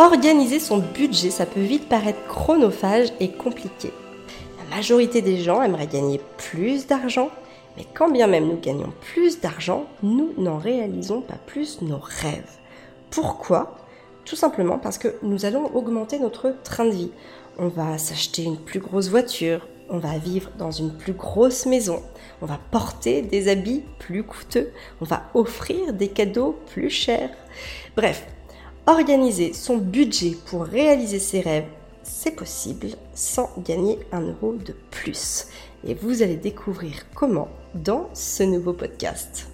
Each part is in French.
Organiser son budget, ça peut vite paraître chronophage et compliqué. La majorité des gens aimeraient gagner plus d'argent, mais quand bien même nous gagnons plus d'argent, nous n'en réalisons pas plus nos rêves. Pourquoi? Tout simplement parce que nous allons augmenter notre train de vie. On va s'acheter une plus grosse voiture, on va vivre dans une plus grosse maison, on va porter des habits plus coûteux, on va offrir des cadeaux plus chers. Bref, organiser son budget pour réaliser ses rêves, c'est possible sans gagner un euro de plus. Et vous allez découvrir comment dans ce nouveau podcast.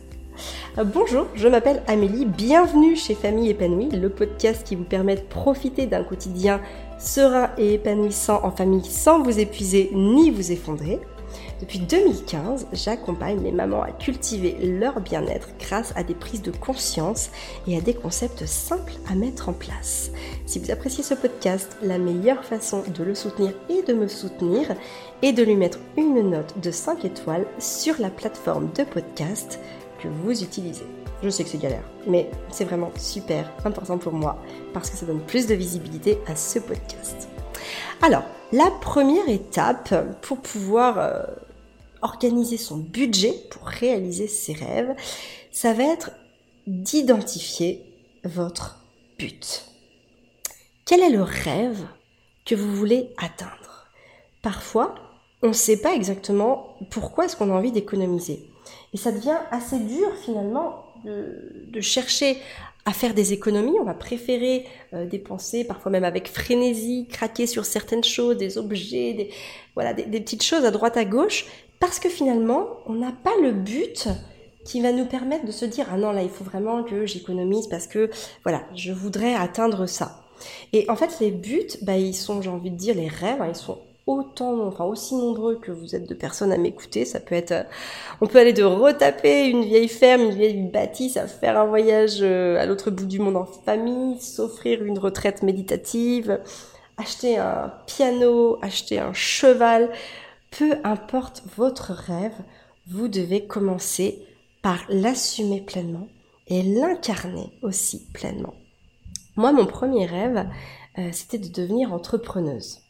Euh, bonjour, je m'appelle Amélie, bienvenue chez Famille épanouie, le podcast qui vous permet de profiter d'un quotidien serein et épanouissant en famille sans vous épuiser ni vous effondrer. Depuis 2015, j'accompagne les mamans à cultiver leur bien-être grâce à des prises de conscience et à des concepts simples à mettre en place. Si vous appréciez ce podcast, la meilleure façon de le soutenir et de me soutenir est de lui mettre une note de 5 étoiles sur la plateforme de podcast que vous utilisez. Je sais que c'est galère, mais c'est vraiment super important pour moi parce que ça donne plus de visibilité à ce podcast. Alors, la première étape pour pouvoir euh, organiser son budget, pour réaliser ses rêves, ça va être d'identifier votre but. Quel est le rêve que vous voulez atteindre? Parfois, on ne sait pas exactement pourquoi est-ce qu'on a envie d'économiser. Et ça devient assez dur finalement de, chercher à faire des économies. On va préférer euh, dépenser, parfois même avec frénésie, craquer sur certaines choses, des objets, des, voilà, des, petites choses à droite à gauche, parce que finalement, on n'a pas le but qui va nous permettre de se dire ah non là il faut vraiment que j'économise parce que voilà je voudrais atteindre ça. Et en fait les buts, bah, ils sont j'ai envie de dire les rêves, hein, ils sont autant, enfin aussi nombreux que vous êtes de personnes à m'écouter. Ça peut être, euh, on peut aller de retaper une vieille ferme, une vieille bâtisse, faire un voyage euh, à l'autre bout du monde en famille, s'offrir une retraite méditative, acheter un piano, acheter un cheval. Peu importe votre rêve, vous devez commencer par l'assumer pleinement et l'incarner aussi pleinement. Moi, mon premier rêve, euh, c'était de devenir entrepreneuse.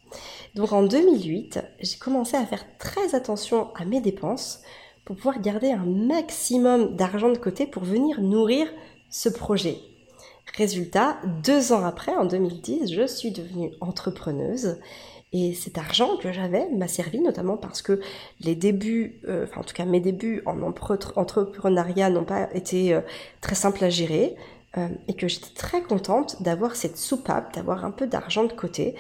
Donc en 2008, j'ai commencé à faire très attention à mes dépenses pour pouvoir garder un maximum d'argent de côté pour venir nourrir ce projet. Résultat, deux ans après, en 2010, je suis devenue entrepreneuse et cet argent que j'avais m'a servi notamment parce que les débuts, euh, enfin en tout cas mes débuts en entrepreneuriat n'ont pas été euh, très simples à gérer euh, et que j'étais très contente d'avoir cette soupape, d'avoir un peu d'argent de côté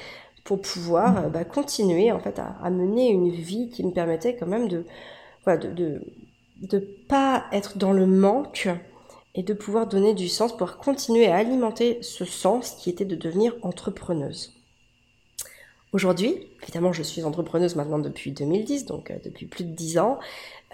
pour pouvoir euh, bah, continuer en fait à, mener une vie qui me permettait quand même de voilà, de, de, pas être dans le manque et de pouvoir donner du sens, pour continuer à alimenter ce sens qui était de devenir entrepreneuse. Aujourd'hui, évidemment, je suis entrepreneuse maintenant depuis 2010, donc euh, depuis plus de 10 ans.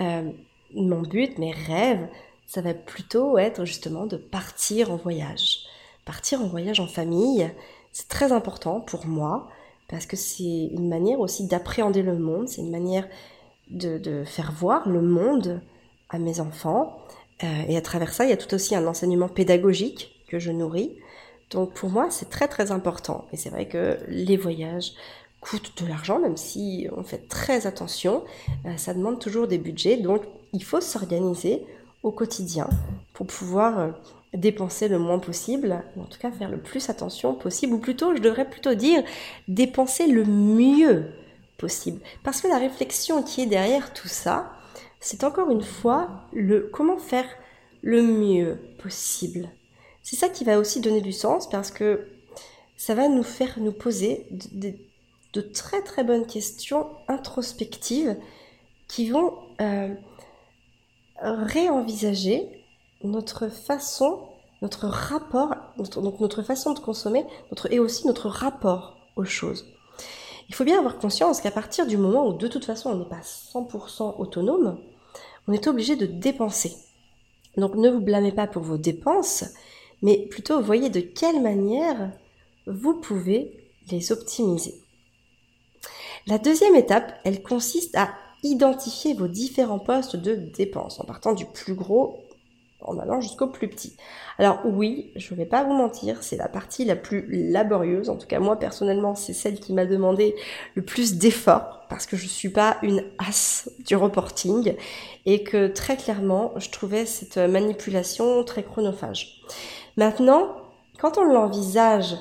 Euh, mon but, mes rêves, ça va plutôt être justement de partir en voyage. Partir en voyage en famille, c'est très important pour moi parce que c'est une manière aussi d'appréhender le monde, c'est une manière de, faire voir le monde à mes enfants. Euh, et à travers ça, il y a tout aussi un enseignement pédagogique que je nourris. Donc pour moi, c'est très très important. Et c'est vrai que les voyages coûtent de l'argent, même si on fait très attention. Euh, ça demande toujours des budgets. Donc il faut s'organiser au quotidien pour pouvoir euh, dépenser le moins possible, ou en tout cas faire le plus attention possible, ou plutôt, je devrais plutôt dire, dépenser le mieux possible. Parce que la réflexion qui est derrière tout ça, c'est encore une fois le comment faire le mieux possible. C'est ça qui va aussi donner du sens parce que ça va nous faire nous poser de, très très bonnes questions introspectives qui vont euh, réenvisager notre façon, notre rapport, notre, donc notre façon de consommer, notre, et aussi notre rapport aux choses. Il faut bien avoir conscience qu'à partir du moment où de toute façon on n'est pas 100% autonome, on est obligé de dépenser. Donc ne vous blâmez pas pour vos dépenses, mais plutôt voyez de quelle manière vous pouvez les optimiser. La deuxième étape, elle consiste à identifier vos différents postes de dépenses en partant du plus gros en allant jusqu'au plus petit. Alors oui, je ne vais pas vous mentir, c'est la partie la plus laborieuse. En tout cas, moi personnellement, c'est celle qui m'a demandé le plus d'efforts parce que je suis pas une as du reporting et que très clairement, je trouvais cette manipulation très chronophage. Maintenant, quand on l'envisage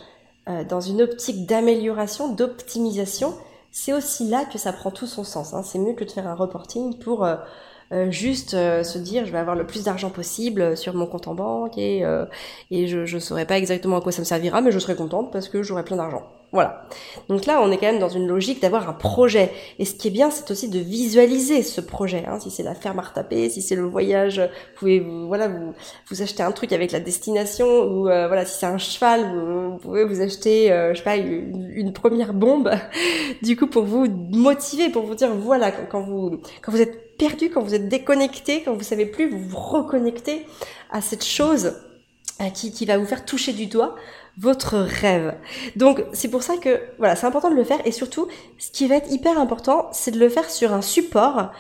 euh, dans une optique d'amélioration, d'optimisation, c'est aussi là que ça prend tout son sens. Hein. C'est mieux que de faire un reporting pour euh, juste euh, se dire je vais avoir le plus d'argent possible sur mon compte en banque et, euh, et je ne saurais pas exactement à quoi ça me servira, mais je serai contente parce que j'aurai plein d'argent. Voilà. Donc là, on est quand même dans une logique d'avoir un projet. Et ce qui est bien, c'est aussi de visualiser ce projet. Hein. Si c'est la ferme à retaper, si c'est le voyage, vous pouvez vous, voilà vous vous achetez un truc avec la destination ou voilà si c'est un cheval, vous, pouvez vous acheter je sais pas une, une, première bombe. du coup, pour vous motiver, pour vous dire voilà quand vous quand vous êtes perdu, quand vous êtes déconnecté, quand vous savez plus, vous vous reconnectez à cette chose euh, qui, qui va vous faire toucher du doigt votre rêve. Donc c'est pour ça que voilà, c'est important de le faire et surtout ce qui va être hyper important, c'est de le faire sur un support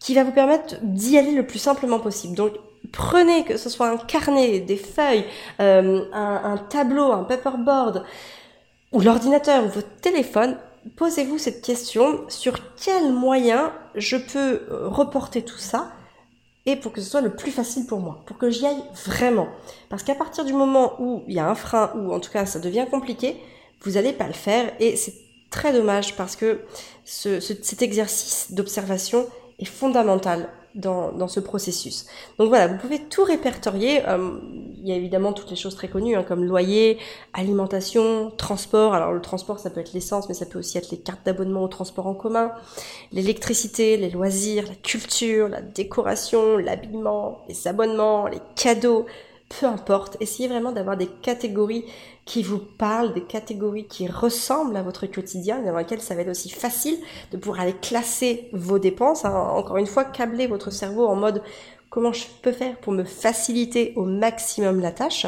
qui va vous permettre d'y aller le plus simplement possible. Donc prenez que ce soit un carnet, des feuilles, euh, un, un tableau, un paperboard ou l'ordinateur ou votre téléphone, posez-vous cette question sur quel moyen je peux euh, reporter tout ça et pour que ce soit le plus facile pour moi, pour que j'y aille vraiment. Parce qu'à partir du moment où il y a un frein, ou en tout cas ça devient compliqué, vous n'allez pas le faire et c'est très dommage parce que cet exercice d'observation est fondamental dans, dans, ce processus. Donc voilà, vous pouvez tout répertorier. Euh, il y a évidemment toutes les choses très connues, hein, comme loyer, alimentation, transport. Alors le transport, ça peut être l'essence, mais ça peut aussi être les cartes d'abonnement au transport en commun, l'électricité, les loisirs, la culture, la décoration, l'habillement, les abonnements, les cadeaux, peu importe. Essayez vraiment d'avoir des catégories qui vous parlent, des catégories qui ressemblent à votre quotidien, dans lesquelles ça va être aussi facile de pouvoir aller classer vos dépenses. Hein. Encore une fois, câbler votre cerveau en mode comment je peux faire pour me faciliter au maximum la tâche?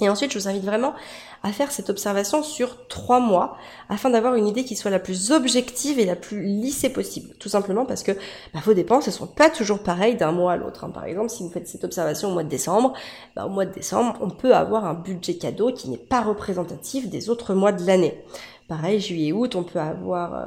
Et ensuite, je vous invite vraiment à faire cette observation sur trois mois afin d'avoir une idée qui soit la plus objective et la plus lissée possible. Tout simplement parce que bah, vos dépenses ne sont pas toujours pareilles d'un mois à l'autre. Hein. Par exemple, si vous faites cette observation au mois de décembre, bah, au mois de décembre, on peut avoir un budget cadeau qui n'est pas représentatif des autres mois de l'année. Pareil, juillet, août, on peut avoir euh,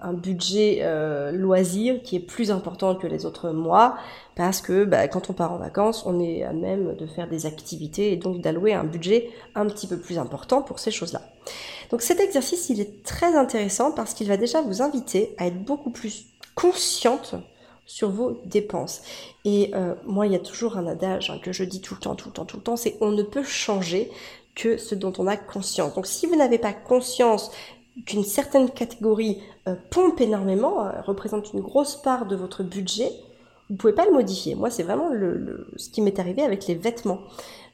un budget euh, loisir qui est plus important que les autres mois parce que bah, quand on part en vacances, on est à même de faire des activités et donc d'allouer un budget un petit peu plus important pour ces choses-là. Donc cet exercice, il est très intéressant parce qu'il va déjà vous inviter à être beaucoup plus consciente sur vos dépenses. Et euh, moi, il y a toujours un adage hein, que je dis tout le temps, tout le temps, tout le temps, c'est on ne peut changer que ce dont on a conscience. Donc si vous n'avez pas conscience qu'une certaine catégorie euh, pompe énormément, euh, représente une grosse part de votre budget, vous pouvez pas le modifier. Moi, c'est vraiment le, ce qui m'est arrivé avec les vêtements.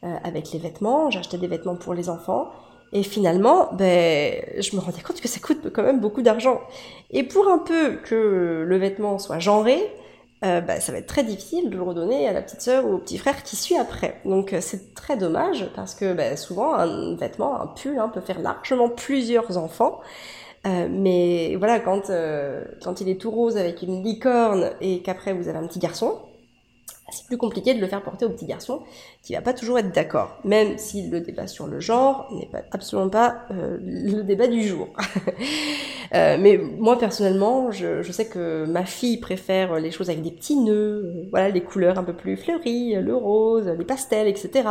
Euh, avec les vêtements, j'achetais des vêtements pour les enfants. Et finalement, ben, je me rendais compte que ça coûte quand même beaucoup d'argent. Et pour un peu que le vêtement soit genré, euh, bah, ça va être très difficile de le redonner à la petite sœur ou au petit frère qui suit après. Donc euh, c'est très dommage parce que bah, souvent un vêtement, un pull hein, peut faire largement plusieurs enfants. Euh, mais voilà, quand, quand il est tout rose avec une licorne et qu'après vous avez un petit garçon, c'est plus compliqué de le faire porter au petit garçon qui va pas toujours être d'accord, même si le débat sur le genre n'est pas, absolument pas euh, le débat du jour. euh, mais moi personnellement, je, je, sais que ma fille préfère les choses avec des petits nœuds, euh, voilà, les couleurs un peu plus fleuries, le rose, les pastels, etc.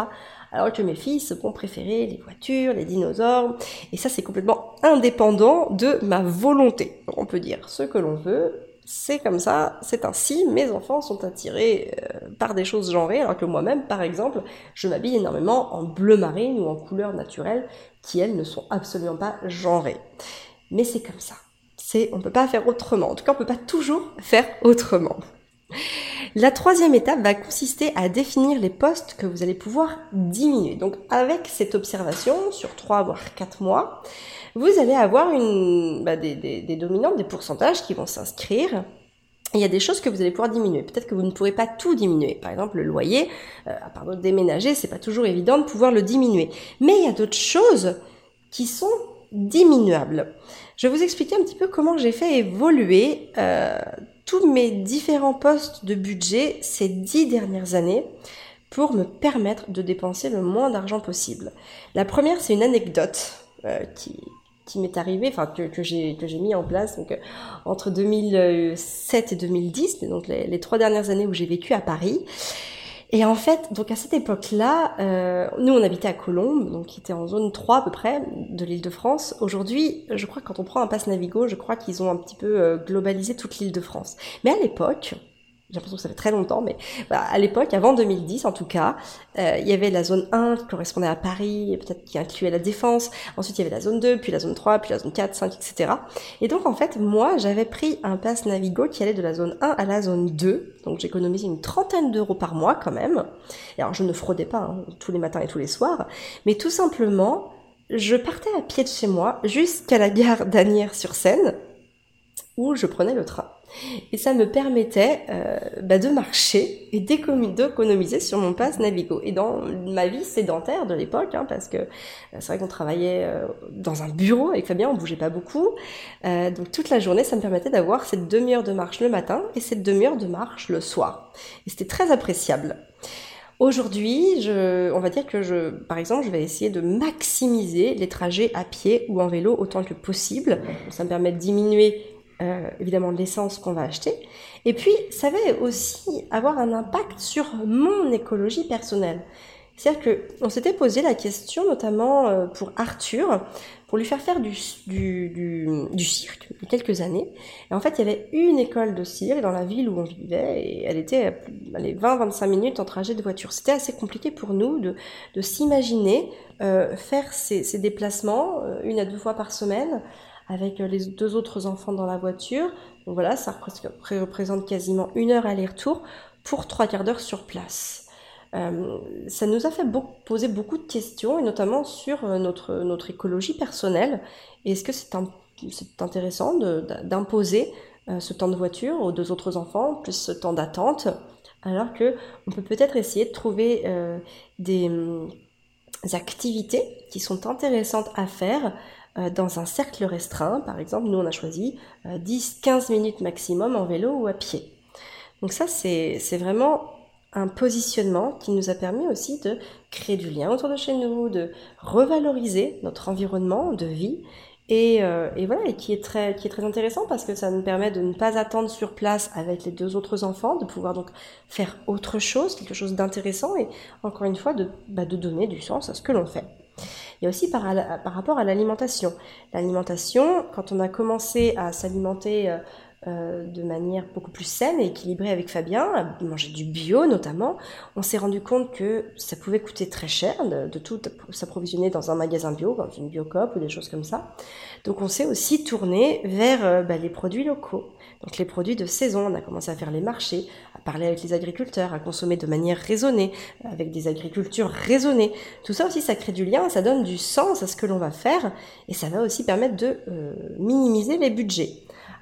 Alors que mes fils vont préférer les voitures, les dinosaures, et ça c'est complètement indépendant de ma volonté. On peut dire ce que l'on veut, c'est comme ça, c'est ainsi, mes enfants sont attirés euh, par des choses genrées, alors que moi-même, par exemple, je m'habille énormément en bleu marine ou en couleurs naturelles qui, elles, ne sont absolument pas genrées. Mais c'est comme ça. C'est, on peut pas faire autrement. En tout cas, on peut pas toujours faire autrement. La troisième étape va consister à définir les postes que vous allez pouvoir diminuer. Donc, avec cette observation sur 3 voire 4 mois, vous allez avoir bah, des, des, des dominantes, des pourcentages qui vont s'inscrire. Il y a des choses que vous allez pouvoir diminuer. Peut-être que vous ne pourrez pas tout diminuer. Par exemple, le loyer, euh, à part déménager, c'est pas toujours évident de pouvoir le diminuer. Mais il y a d'autres choses qui sont diminuables. Je vais vous expliquer un petit peu comment j'ai fait évoluer euh, tous mes différents postes de budget ces dix dernières années pour me permettre de dépenser le moins d'argent possible. La première, c'est une anecdote euh, qui, qui m'est arrivée, enfin que, que j'ai que j'ai mis en place donc euh, entre 2007 et 2010, donc les, les trois dernières années où j'ai vécu à Paris. Et en fait, donc à cette époque-là, euh, nous on habitait à Colombes, donc qui était en zone 3 à peu près de l'île de France. Aujourd'hui, je crois que quand on prend un pass Navigo, je crois qu'ils ont un petit peu euh, globalisé toute l'île de France. Mais à l'époque, j'ai l'impression que ça fait très longtemps, mais voilà, à l'époque, avant 2010 en tout cas, euh, il y avait la zone 1 qui correspondait à Paris, peut-être qui incluait la Défense, ensuite il y avait la zone 2, puis la zone 3, puis la zone 4, 5, etc. Et donc en fait, moi, j'avais pris un pass Navigo qui allait de la zone 1 à la zone 2, donc j'économisais une trentaine d'euros par mois quand même. Et alors je ne fraudais pas hein, tous les matins et tous les soirs, mais tout simplement, je partais à pied de chez moi jusqu'à la gare d'Anières-sur-Seine, où je prenais le train. Et ça me permettait euh, bah, de marcher et d'économiser sur mon passe Navigo. Et dans ma vie sédentaire de l'époque, hein, parce que euh, c'est vrai qu'on travaillait euh, dans un bureau avec Fabien, on bougeait pas beaucoup. Donc toute la journée, ça me permettait d'avoir cette demi-heure de marche le matin et cette demi-heure de marche le soir. Et c'était très appréciable. Aujourd'hui, on va dire que je, par exemple, je vais essayer de maximiser les trajets à pied ou en vélo autant que possible. Ça me permet de diminuer euh, évidemment l'essence qu'on va acheter. Et puis, ça va aussi avoir un impact sur mon écologie personnelle. C'est-à-dire que on s'était posé la question, notamment euh, pour Arthur, pour lui faire faire du, du, du, cirque il y a quelques années. Et en fait, il y avait une école de cirque dans la ville où on vivait et elle était allez, 20-25 minutes en trajet de voiture. C'était assez compliqué pour nous de, de s'imaginer euh, faire ces, ces déplacements euh, une à deux fois par semaine avec euh, les deux autres enfants dans la voiture. Donc voilà, ça représente quasiment une heure aller-retour pour trois quarts d'heure sur place. Euh, ça nous a fait poser beaucoup de questions, et notamment sur euh, notre, écologie personnelle. Est-ce que c'est intéressant d'imposer ce temps de voiture aux deux autres enfants, plus ce temps d'attente, alors que on peut peut-être essayer de trouver des, des activités qui sont intéressantes à faire dans un cercle restreint. Par exemple, nous, on a choisi 10-15 euh, minutes maximum en vélo ou à pied. Donc ça, c'est vraiment un positionnement qui nous a permis aussi de créer du lien autour de chez nous, de revaloriser notre environnement de vie et, euh, et, voilà, et qui est très, qui est très intéressant parce que ça nous permet de ne pas attendre sur place avec les deux autres enfants, de pouvoir donc faire autre chose, quelque chose d'intéressant et encore une fois de, bah, de donner du sens à ce que l'on fait. Il y a aussi par, rapport à l'alimentation. L'alimentation, quand on a commencé à s'alimenter euh, euh, de manière beaucoup plus saine et équilibrée avec Fabien, à manger du bio notamment, on s'est rendu compte que ça pouvait coûter très cher de, tout s'approvisionner dans un magasin bio, dans une biocop ou des choses comme ça. Donc on s'est aussi tourné vers euh, bah, les produits locaux. Donc les produits de saison, on a commencé à faire les marchés, parler avec les agriculteurs, à consommer de manière raisonnée, avec des agricultures raisonnées. Tout ça aussi, ça crée du lien, ça donne du sens à ce que l'on va faire, et ça va aussi permettre de euh, minimiser les budgets.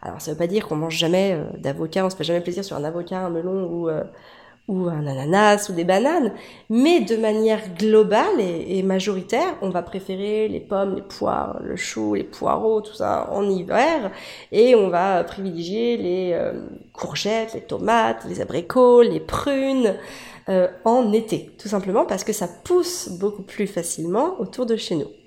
Alors ça veut pas dire qu'on mange jamais euh, d'avocat, on se fait jamais plaisir sur un avocat, un melon ou, euh, ou un ananas ou des bananes, mais de manière globale et, majoritaire, on va préférer les pommes, les poires, le chou, les poireaux, tout ça en hiver, et on va privilégier les euh, courgettes, les tomates, les abricots, les prunes en été, tout simplement parce que ça pousse beaucoup plus facilement autour de chez nous.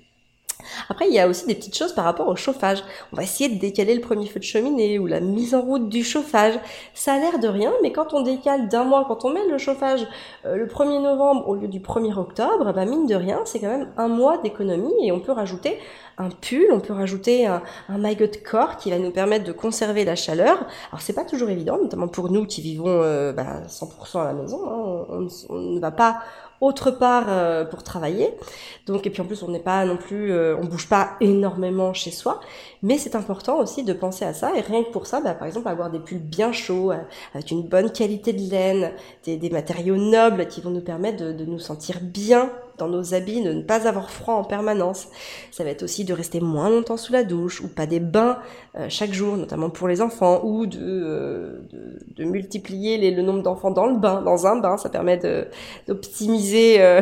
Après, il y a aussi des petites choses par rapport au chauffage. On va essayer de décaler le premier feu de cheminée ou la mise en route du chauffage. Ça a l'air de rien, mais quand on décale d'un mois, quand on met le chauffage euh, le 1er novembre au lieu du 1er octobre, bah mine de rien, c'est quand même un mois d'économie et on peut rajouter un pull, on peut rajouter un, un maillot de corps qui va nous permettre de conserver la chaleur. Alors c'est pas toujours évident, notamment pour nous qui vivons euh, bah, 100% à la maison. Hein. On, on, ne va pas autre part euh, pour travailler. Donc et puis en plus on n'est pas non plus, euh, on bouge pas énormément chez soi, mais c'est important aussi de penser à ça et rien que pour ça, bah, par exemple avoir des pulls bien chauds euh, avec une bonne qualité de laine, des, des, matériaux nobles qui vont nous permettre de, de nous sentir bien dans nos habits, de ne pas avoir froid en permanence. Ça va être aussi de rester moins longtemps sous la douche ou pas des bains euh, chaque jour, notamment pour les enfants, ou de, euh, de, multiplier les, le nombre d'enfants dans le bain, dans un bain. Ça permet d'optimiser euh,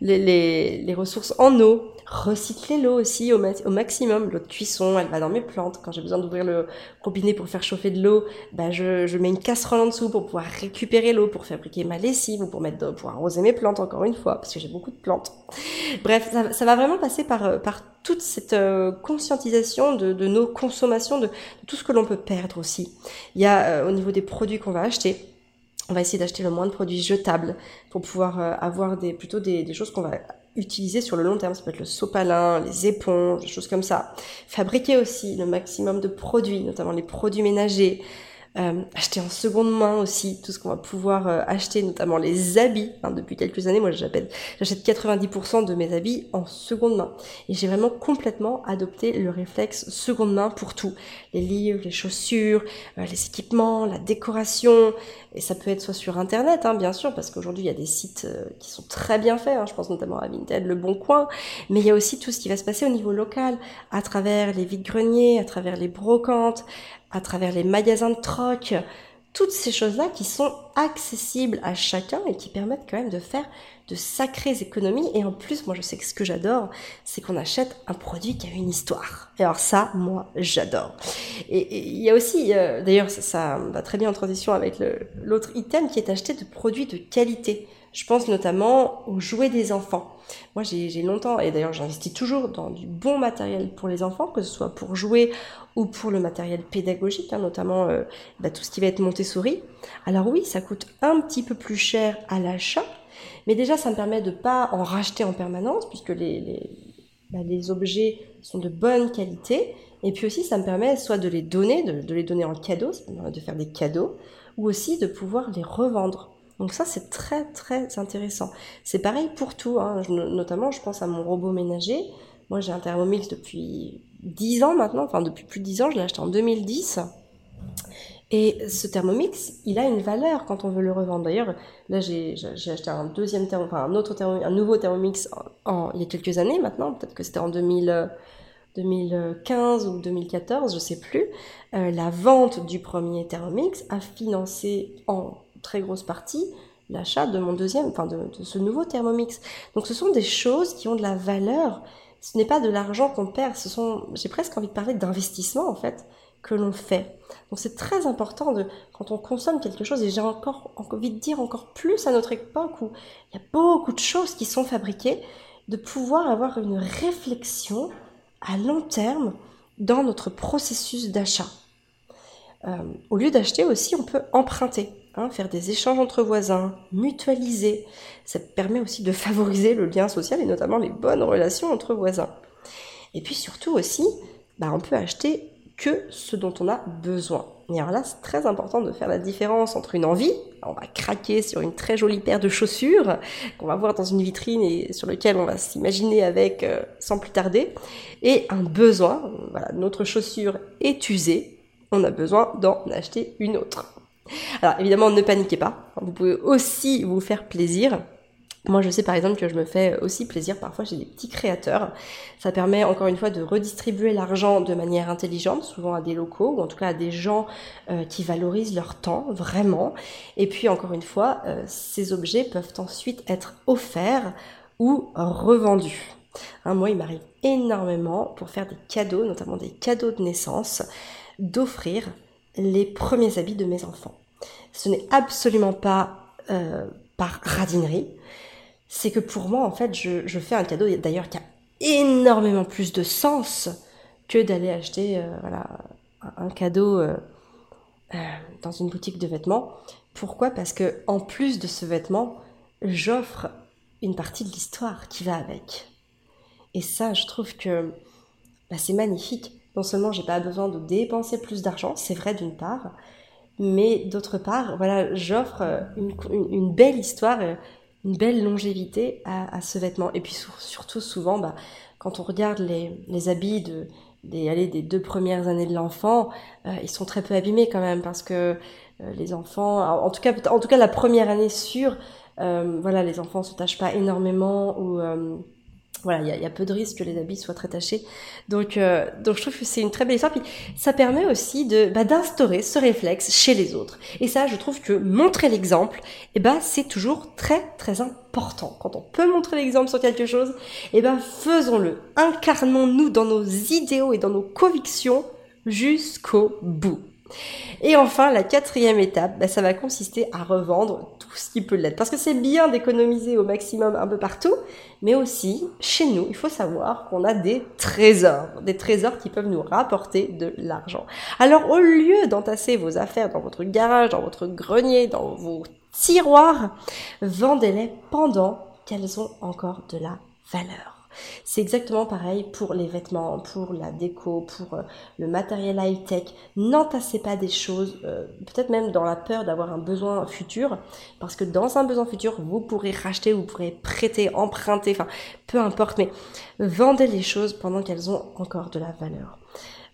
les, les, les ressources en eau recycler l'eau aussi au, au maximum. L'eau de cuisson, elle va dans mes plantes. Quand j'ai besoin d'ouvrir le robinet pour faire chauffer de l'eau, bah je, je, mets une casserole en dessous pour pouvoir récupérer l'eau, pour fabriquer ma lessive ou pour mettre pour arroser mes plantes encore une fois, parce que j'ai beaucoup de plantes. Bref, ça, ça, va vraiment passer par, par toute cette euh, conscientisation de, de, nos consommations, de, tout ce que l'on peut perdre aussi. Il y a euh, au niveau des produits qu'on va acheter, on va essayer d'acheter le moins de produits jetables pour pouvoir euh, avoir des, plutôt des, des choses qu'on va utiliser sur le long terme. Ça peut être le sopalin, les éponges, des choses comme ça. Fabriquer aussi le maximum de produits, notamment les produits ménagers, euh, acheter en seconde main aussi tout ce qu'on va pouvoir euh, acheter, notamment les habits. Hein, depuis quelques années, moi j'achète 90% de mes habits en seconde main. Et j'ai vraiment complètement adopté le réflexe seconde main pour tout. Les livres, les chaussures, euh, les équipements, la décoration. Et ça peut être soit sur Internet, hein, bien sûr, parce qu'aujourd'hui il y a des sites qui sont très bien faits. Hein, je pense notamment à Vinted, Le Bon Coin. Mais il y a aussi tout ce qui va se passer au niveau local, à travers les vides-greniers, à travers les brocantes, à travers les magasins de troc, toutes ces choses-là qui sont accessibles à chacun et qui permettent quand même de faire de sacrées économies. Et en plus, moi je sais que ce que j'adore, c'est qu'on achète un produit qui a une histoire. Et alors ça, moi, j'adore. Et il y a aussi, euh, d'ailleurs, ça, ça, va très bien en transition avec l'autre item qui est acheté de produits de qualité. Je pense notamment aux jouets des enfants. Moi, j'ai longtemps, et d'ailleurs j'investis toujours dans du bon matériel pour les enfants, que ce soit pour jouer ou pour le matériel pédagogique, hein, notamment euh, bah, tout ce qui va être Montessori. Alors oui, ça coûte un petit peu plus cher à l'achat, mais déjà ça me permet de pas en racheter en permanence, puisque bah, les objets sont de bonne qualité, et puis aussi ça me permet soit de les donner, de les donner en cadeau, de faire des cadeaux, ou aussi de pouvoir les revendre. Donc ça, c'est très très intéressant. C'est pareil pour tout, hein. notamment je pense à mon robot ménager. Moi j'ai un Thermomix depuis 10 ans maintenant, enfin depuis plus de 10 ans, je l'ai acheté en 2010. Et ce Thermomix, il a une valeur quand on veut le revendre. D'ailleurs, là j'ai acheté un deuxième thermomix, enfin un autre thermomix, un nouveau Thermomix il y a quelques années maintenant, peut-être que c'était en 2000, 2015 ou 2014, je sais plus. Euh, la vente du premier Thermomix a financé en très grosse partie l'achat de mon deuxième, enfin de, ce nouveau Thermomix. Donc ce sont des choses qui ont de la valeur. Ce n'est pas de l'argent qu'on perd, ce sont, j'ai presque envie de parler d'investissement en fait que l'on fait. Donc c'est très important de, quand on consomme quelque chose, et j'ai encore envie de dire encore plus à notre époque où il y a beaucoup de choses qui sont fabriquées, de pouvoir avoir une réflexion à long terme dans notre processus d'achat. Euh, au lieu d'acheter aussi, on peut emprunter. Hein, faire des échanges entre voisins, mutualiser. Ça permet aussi de favoriser le lien social et notamment les bonnes relations entre voisins. Et puis surtout aussi, bah, on peut acheter que ce dont on a besoin. Et alors là, c'est très important de faire la différence entre une envie, on va craquer sur une très jolie paire de chaussures qu'on va voir dans une vitrine et sur lequel on va s'imaginer avec euh, sans plus tarder, et un besoin, voilà, notre chaussure est usée, on a besoin d'en acheter une autre. Alors évidemment, ne paniquez pas. Vous pouvez aussi vous faire plaisir. Moi, je sais par exemple que je me fais aussi plaisir parfois chez des petits créateurs. Ça permet encore une fois de redistribuer l'argent de manière intelligente, souvent à des locaux ou en tout cas à des gens euh, qui valorisent leur temps vraiment. Et puis encore une fois, euh, ces objets peuvent ensuite être offerts ou revendus. Hein, moi, il m'arrive énormément pour faire des cadeaux, notamment des cadeaux de naissance, d'offrir les premiers habits de mes enfants. Ce n'est absolument pas euh, par radinerie, c'est que pour moi, en fait, je, fais un cadeau d'ailleurs qui a énormément plus de sens que d'aller acheter euh, un cadeau euh, dans une boutique de vêtements. Pourquoi? Parce que en plus de ce vêtement, j'offre une partie de l'histoire qui va avec. Et ça, je trouve que bah, c'est magnifique non seulement j'ai pas besoin de dépenser plus d'argent, c'est vrai d'une part, mais d'autre part, voilà, j'offre euh, une, belle histoire, euh, une belle longévité à, ce vêtement. Et puis surtout souvent, bah, quand on regarde les, habits de, des, allez, des deux premières années de l'enfant, euh, ils sont très peu abîmés quand même parce que les enfants, en tout cas, en tout cas la première année sûre, voilà, les enfants se tâchent pas énormément ou voilà, il y, a peu de risques que les habits soient très tachés. Donc, euh, donc je trouve que c'est une très belle histoire. Puis ça permet aussi de bah, d'instaurer ce réflexe chez les autres. Et ça, je trouve que montrer l'exemple, eh ben, c'est toujours très très important. Quand on peut montrer l'exemple sur quelque chose, eh ben, faisons-le. Incarnons-nous dans nos idéaux et dans nos convictions jusqu'au bout. Et enfin, la quatrième étape, bah, ça va consister à revendre ce qui peut l'être. Parce que c'est bien d'économiser au maximum un peu partout, mais aussi, chez nous, il faut savoir qu'on a des trésors. Des trésors qui peuvent nous rapporter de l'argent. Alors, au lieu d'entasser vos affaires dans votre garage, dans votre grenier, dans vos tiroirs, vendez-les pendant qu'elles ont encore de la valeur. C'est exactement pareil pour les vêtements, pour la déco, pour euh, le matériel high-tech. N'entassez pas des choses, euh, peut-être même dans la peur d'avoir un besoin futur, parce que dans un besoin futur, vous pourrez racheter, vous pourrez prêter, emprunter, enfin, peu importe, mais vendez les choses pendant qu'elles ont encore de la valeur.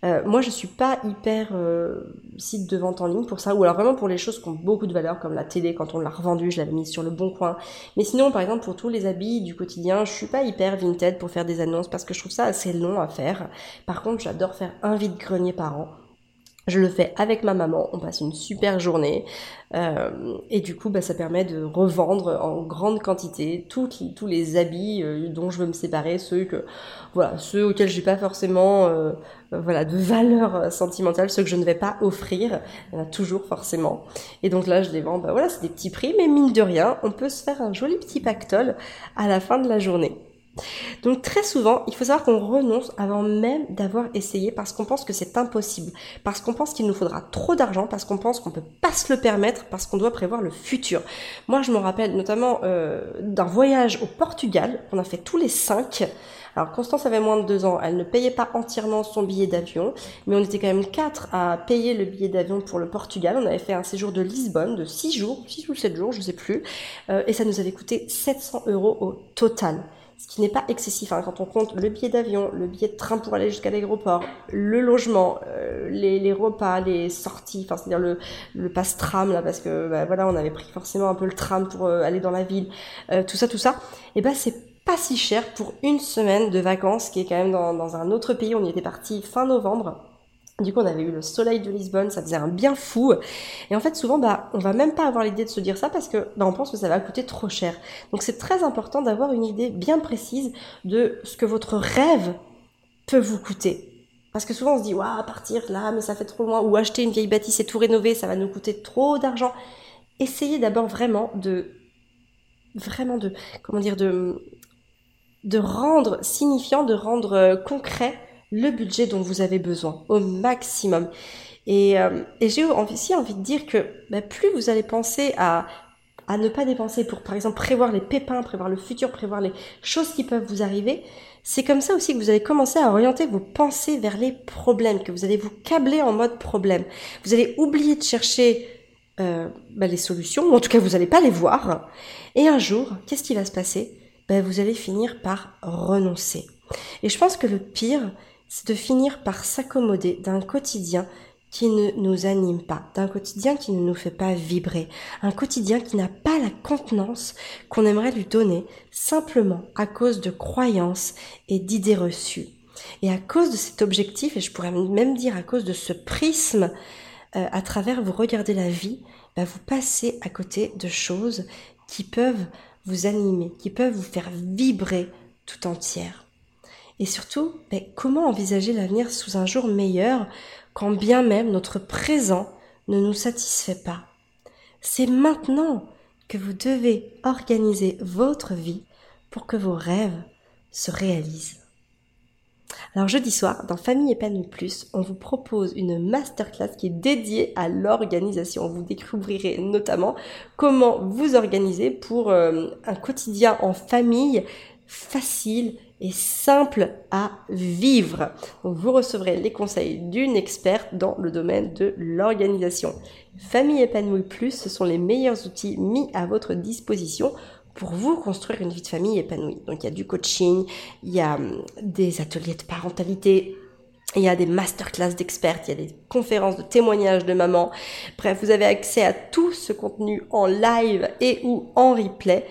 Euh, moi, je suis pas hyper euh, site de vente en ligne pour ça, ou alors vraiment pour les choses qui ont beaucoup de valeur, comme la télé, quand on l'a revendue, je l'avais mise sur le bon coin. Mais sinon, par exemple, pour tous les habits du quotidien, je suis pas hyper vintage pour faire des annonces parce que je trouve ça assez long à faire. Par contre, j'adore faire un vide-grenier par an. Je le fais avec ma maman, on passe une super journée euh, et du coup bah, ça permet de revendre en grande quantité tous les habits euh, dont je veux me séparer, ceux que voilà, ceux auxquels j'ai pas forcément euh, voilà de valeur sentimentale, ceux que je ne vais pas offrir, il y en a toujours forcément. Et donc là je les vends, bah voilà c'est des petits prix, mais mine de rien on peut se faire un joli petit pactole à la fin de la journée. Donc très souvent, il faut savoir qu'on renonce avant même d'avoir essayé parce qu'on pense que c'est impossible, parce qu'on pense qu'il nous faudra trop d'argent, parce qu'on pense qu'on peut pas se le permettre, parce qu'on doit prévoir le futur. Moi, je me rappelle notamment euh, d'un voyage au Portugal qu'on a fait tous les cinq. Alors Constance avait moins de deux ans, elle ne payait pas entièrement son billet d'avion, mais on était quand même quatre à payer le billet d'avion pour le Portugal. On avait fait un séjour de Lisbonne de six jours, six ou sept jours, je sais plus, euh, et ça nous avait coûté 700 euros au total ce qui n'est pas excessif. Hein. Quand on compte le billet d'avion, le billet de train pour aller jusqu'à l'aéroport, le logement, euh, les, repas, les sorties, enfin c'est-à-dire le, le pass tram là, parce que bah, voilà, on avait pris forcément un peu le tram pour euh, aller dans la ville, euh, tout ça, tout ça. Et ben c'est pas si cher pour une semaine de vacances, qui est quand même dans, dans un autre pays. On y était parti fin novembre. Du coup, on avait eu le soleil de Lisbonne, ça faisait un bien fou. Et en fait, souvent, bah, on va même pas avoir l'idée de se dire ça parce que bah, on pense que ça va coûter trop cher. Donc, c'est très important d'avoir une idée bien précise de ce que votre rêve peut vous coûter. Parce que souvent, on se dit, waouh, partir là, mais ça fait trop loin. Ou acheter une vieille bâtisse et tout rénover, ça va nous coûter trop d'argent. Essayez d'abord vraiment de, vraiment de, comment dire, de, de rendre signifiant, de rendre euh, concret le budget dont vous avez besoin au maximum. Et, euh, et j'ai aussi envie de dire que bah, plus vous allez penser à, à ne pas dépenser pour, par exemple, prévoir les pépins, prévoir le futur, prévoir les choses qui peuvent vous arriver, c'est comme ça aussi que vous allez commencer à orienter vos pensées vers les problèmes, que vous allez vous câbler en mode problème. Vous allez oublier de chercher euh, bah, les solutions, ou en tout cas vous n'allez pas les voir. Et un jour, qu'est-ce qui va se passer? Ben, Vous allez finir par renoncer. Et je pense que le pire, c'est de finir par s'accommoder d'un quotidien qui ne nous anime pas, d'un quotidien qui ne nous fait pas vibrer, un quotidien qui n'a pas la contenance qu'on aimerait lui donner simplement à cause de croyances et d'idées reçues. Et à cause de cet objectif, et je pourrais même dire à cause de ce prisme, euh, à travers vous regarder la vie, bah, vous passez à côté de choses qui peuvent vous animer, qui peuvent vous faire vibrer tout entière. Et surtout, comment envisager l'avenir sous un jour meilleur quand bien même notre présent ne nous satisfait pas? C'est maintenant que vous devez organiser votre vie pour que vos rêves se réalisent. Alors jeudi soir, dans Famille épanouie plus, on vous propose une masterclass qui est dédiée à l'organisation. Vous découvrirez notamment comment vous organiser pour euh, un quotidien en famille facile et simple à vivre. vous recevrez les conseils d'une experte dans le domaine de l'organisation. Famille épanouie plus, ce sont les meilleurs outils mis à votre disposition pour vous construire une vie de famille épanouie. Donc il y a du coaching, il y a hum, des ateliers de parentalité, Il y a des masterclass d'experts, il y a des conférences de témoignages de mamans. Bref, vous avez accès à tout ce contenu en live et ou en replay.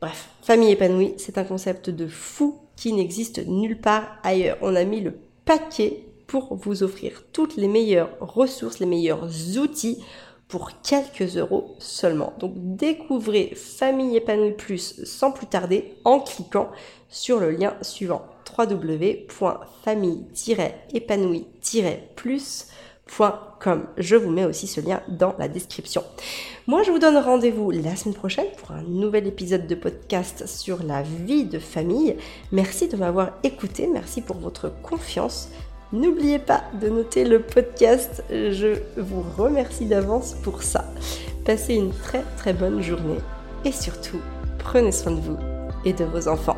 Bref, famille épanouie, c'est un concept de fou qui n'existe nulle part ailleurs. On a mis le paquet pour vous offrir toutes les meilleures ressources, les meilleurs outils pour quelques euros seulement. Donc découvrez Famille épanouie plus sans plus tarder en cliquant sur le lien suivant Je vous mets aussi ce lien dans la description. Moi, je vous donne rendez-vous la semaine prochaine pour un nouvel épisode de podcast sur la vie de famille. Merci de m'avoir écouté, merci pour votre confiance. N'oubliez pas de noter le podcast, je vous remercie d'avance pour ça. Passez une très très bonne journée et surtout, prenez soin de vous et de vos enfants.